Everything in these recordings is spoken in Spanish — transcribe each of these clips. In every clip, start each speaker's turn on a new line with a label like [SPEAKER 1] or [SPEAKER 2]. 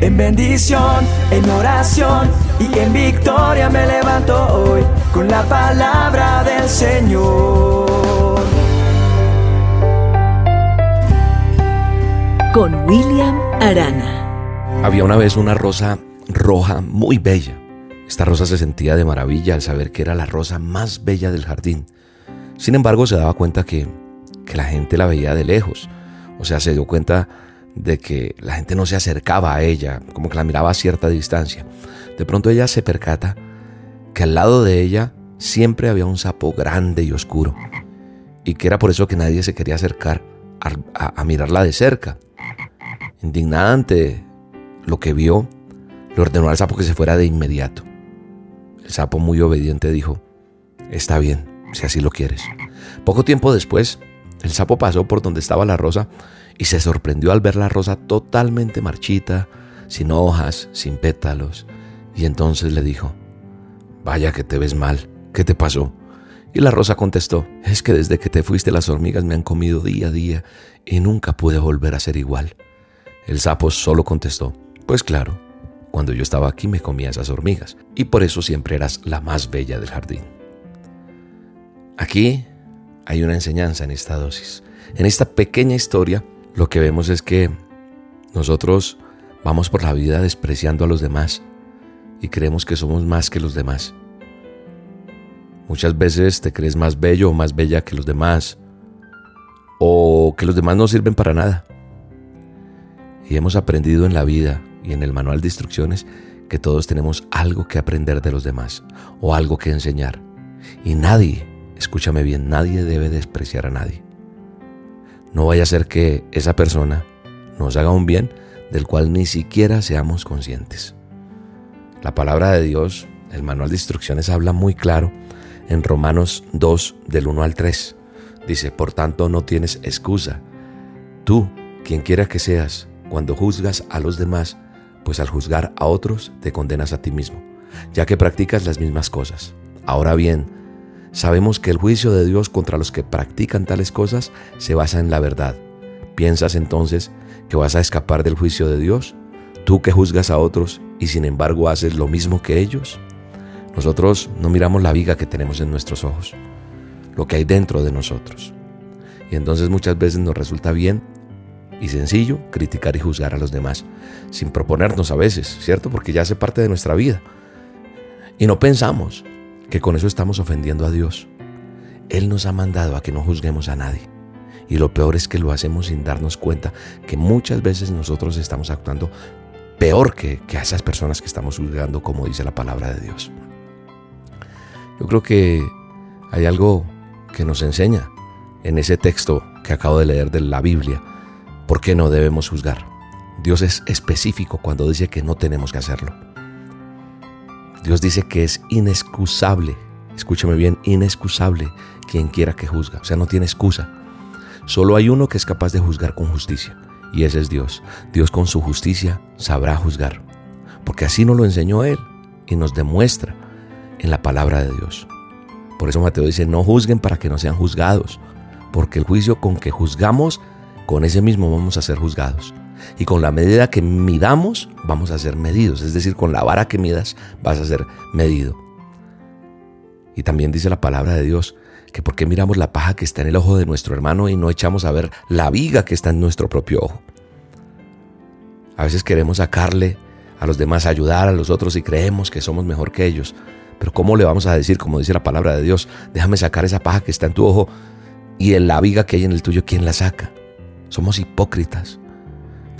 [SPEAKER 1] En bendición, en oración y en victoria me levanto hoy con la palabra del Señor.
[SPEAKER 2] Con William Arana.
[SPEAKER 3] Había una vez una rosa roja muy bella. Esta rosa se sentía de maravilla al saber que era la rosa más bella del jardín. Sin embargo, se daba cuenta que, que la gente la veía de lejos. O sea, se dio cuenta de que la gente no se acercaba a ella, como que la miraba a cierta distancia. De pronto ella se percata que al lado de ella siempre había un sapo grande y oscuro, y que era por eso que nadie se quería acercar a, mirarla de cerca. Indignada ante lo que vio, le ordenó al sapo que se fuera de inmediato. El sapo muy obediente dijo, está bien, si así lo quieres. Poco tiempo después, el sapo pasó por donde estaba la rosa y se sorprendió al ver la rosa totalmente marchita, sin hojas, sin pétalos, y entonces le dijo, Vaya que te ves mal, ¿qué te pasó? Y la rosa contestó, es que desde que te fuiste las hormigas me han comido día a día y nunca pude volver a ser igual. El sapo solo contestó, pues claro, cuando yo estaba aquí me comía esas hormigas y por eso siempre eras la más bella del jardín. Aquí hay una enseñanza en esta dosis. En esta pequeña historia lo que vemos es que nosotros vamos por la vida despreciando a los demás y creemos que somos más que los demás. Muchas veces te crees más bello o más bella que los demás o que los demás no sirven para nada. Y hemos aprendido en la vida y en el manual de instrucciones que todos tenemos algo que aprender de los demás o algo que enseñar. Y nadie, escúchame bien, nadie debe despreciar a nadie. No vaya a ser que esa persona nos haga un bien del cual ni siquiera seamos conscientes. La palabra de Dios, el manual de instrucciones habla muy claro en Romanos 2 del 1 al 3. Dice, por tanto no tienes excusa. Tú, quien quiera que seas, cuando juzgas a los demás, pues al juzgar a otros te condenas a ti mismo, ya que practicas las mismas cosas. Ahora bien, Sabemos que el juicio de Dios contra los que practican tales cosas se basa en la verdad. ¿Piensas entonces que vas a escapar del juicio de Dios? Tú que juzgas a otros y sin embargo haces lo mismo que ellos. Nosotros no miramos la viga que tenemos en nuestros ojos, lo que hay dentro de nosotros. Y entonces muchas veces nos resulta bien y sencillo criticar y juzgar a los demás, sin proponernos a veces, ¿cierto? Porque ya hace parte de nuestra vida. Y no pensamos que con eso estamos ofendiendo a Dios. Él nos ha mandado a que no juzguemos a nadie. Y lo peor es que lo hacemos sin darnos cuenta que muchas veces nosotros estamos actuando peor que, a esas personas que estamos juzgando, como dice la palabra de Dios. Yo creo que hay algo que nos enseña en ese texto que acabo de leer de la Biblia, por qué no debemos juzgar. Dios es específico cuando dice que no tenemos que hacerlo. Dios dice que es inexcusable, escúchame bien, inexcusable quien quiera que juzga, o sea, no tiene excusa. Solo hay uno que es capaz de juzgar con justicia, y ese es Dios. Dios con su justicia sabrá juzgar, porque así nos lo enseñó Él y nos demuestra en la palabra de Dios. Por eso Mateo dice, no juzguen para que no sean juzgados, porque el juicio con que juzgamos, con ese mismo vamos a ser juzgados. Y con la medida que midamos, vamos a ser medidos. Es decir, con la vara que midas, vas a ser medido. Y también dice la palabra de Dios que por qué miramos la paja que está en el ojo de nuestro hermano y no echamos a ver la viga que está en nuestro propio ojo. A veces queremos sacarle a los demás, ayudar a los otros y creemos que somos mejor que ellos. Pero ¿cómo le vamos a decir, como dice la palabra de Dios, déjame sacar esa paja que está en tu ojo y en la viga que hay en el tuyo, ¿quién la saca? Somos hipócritas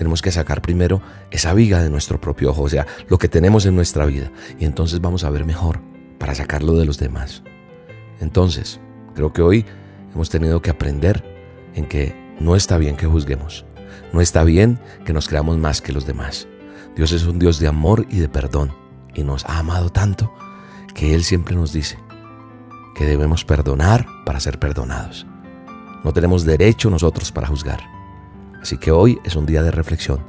[SPEAKER 3] tenemos que sacar primero esa viga de nuestro propio ojo, o sea, lo que tenemos en nuestra vida. Y entonces vamos a ver mejor para sacarlo de los demás. Entonces, creo que hoy hemos tenido que aprender en que no está bien que juzguemos. No está bien que nos creamos más que los demás. Dios es un Dios de amor y de perdón y nos ha amado tanto que Él siempre nos dice que debemos perdonar para ser perdonados. No tenemos derecho nosotros para juzgar. Así que hoy es un día de reflexión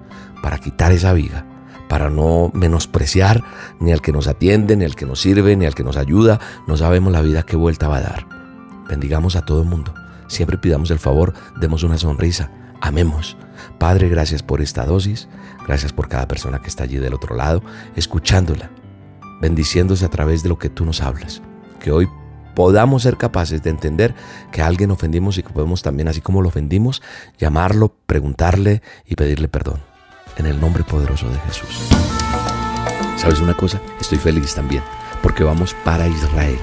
[SPEAKER 3] para quitar esa viga, para no menospreciar ni al que nos atiende, ni al que nos sirve, ni al que nos ayuda. No sabemos la vida qué vuelta va a dar. Bendigamos a todo el mundo. Siempre pidamos el favor, demos una sonrisa, amemos. Padre, gracias por esta dosis, gracias por cada persona que está allí del otro lado, escuchándola, bendiciéndose a través de lo que tú nos hablas. Que hoy podamos ser capaces de entender que a alguien ofendimos y que podemos también, así como lo ofendimos, llamarlo, preguntarle y pedirle perdón. En el nombre poderoso de Jesús. ¿Sabes una cosa? Estoy feliz también porque vamos para Israel.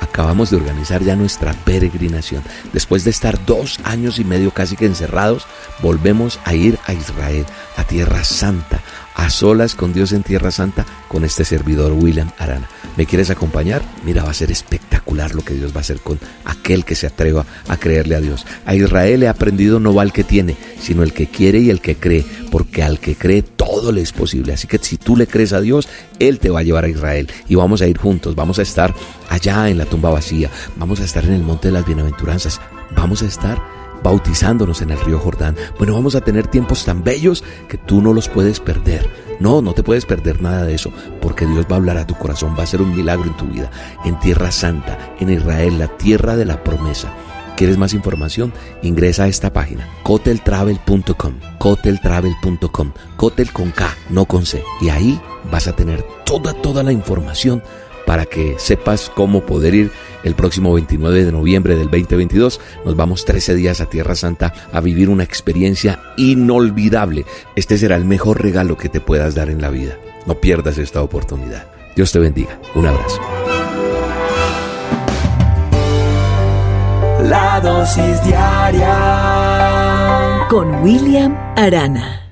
[SPEAKER 3] Acabamos de organizar ya nuestra peregrinación. Después de estar dos años y medio casi que encerrados, volvemos a ir a Israel, a Tierra Santa, a solas con Dios en Tierra Santa, con este servidor William Arana. ¿Me quieres acompañar? Mira, va a ser espectacular lo que Dios va a hacer con aquel que se atreva a creerle a Dios. A Israel he aprendido no va el que tiene, sino el que quiere y el que cree, porque al que cree todo le es posible. Así que si tú le crees a Dios, Él te va a llevar a Israel y vamos a ir juntos, vamos a estar allá en la tumba vacía, vamos a estar en el monte de las bienaventuranzas, vamos a estar bautizándonos en el río Jordán. Bueno, vamos a tener tiempos tan bellos que tú no los puedes perder. No, no te puedes perder nada de eso, porque Dios va a hablar a tu corazón, va a ser un milagro en tu vida, en Tierra Santa, en Israel, la tierra de la promesa. ¿Quieres más información? Ingresa a esta página, coteltravel.com, coteltravel.com, cotel con K, no con C. Y ahí vas a tener toda, toda la información para que sepas cómo poder ir el próximo 29 de noviembre del 2022. Nos vamos 13 días a Tierra Santa a vivir una experiencia inolvidable. Este será el mejor regalo que te puedas dar en la vida. No pierdas esta oportunidad. Dios te bendiga. Un abrazo.
[SPEAKER 1] La dosis diaria
[SPEAKER 2] con William Arana.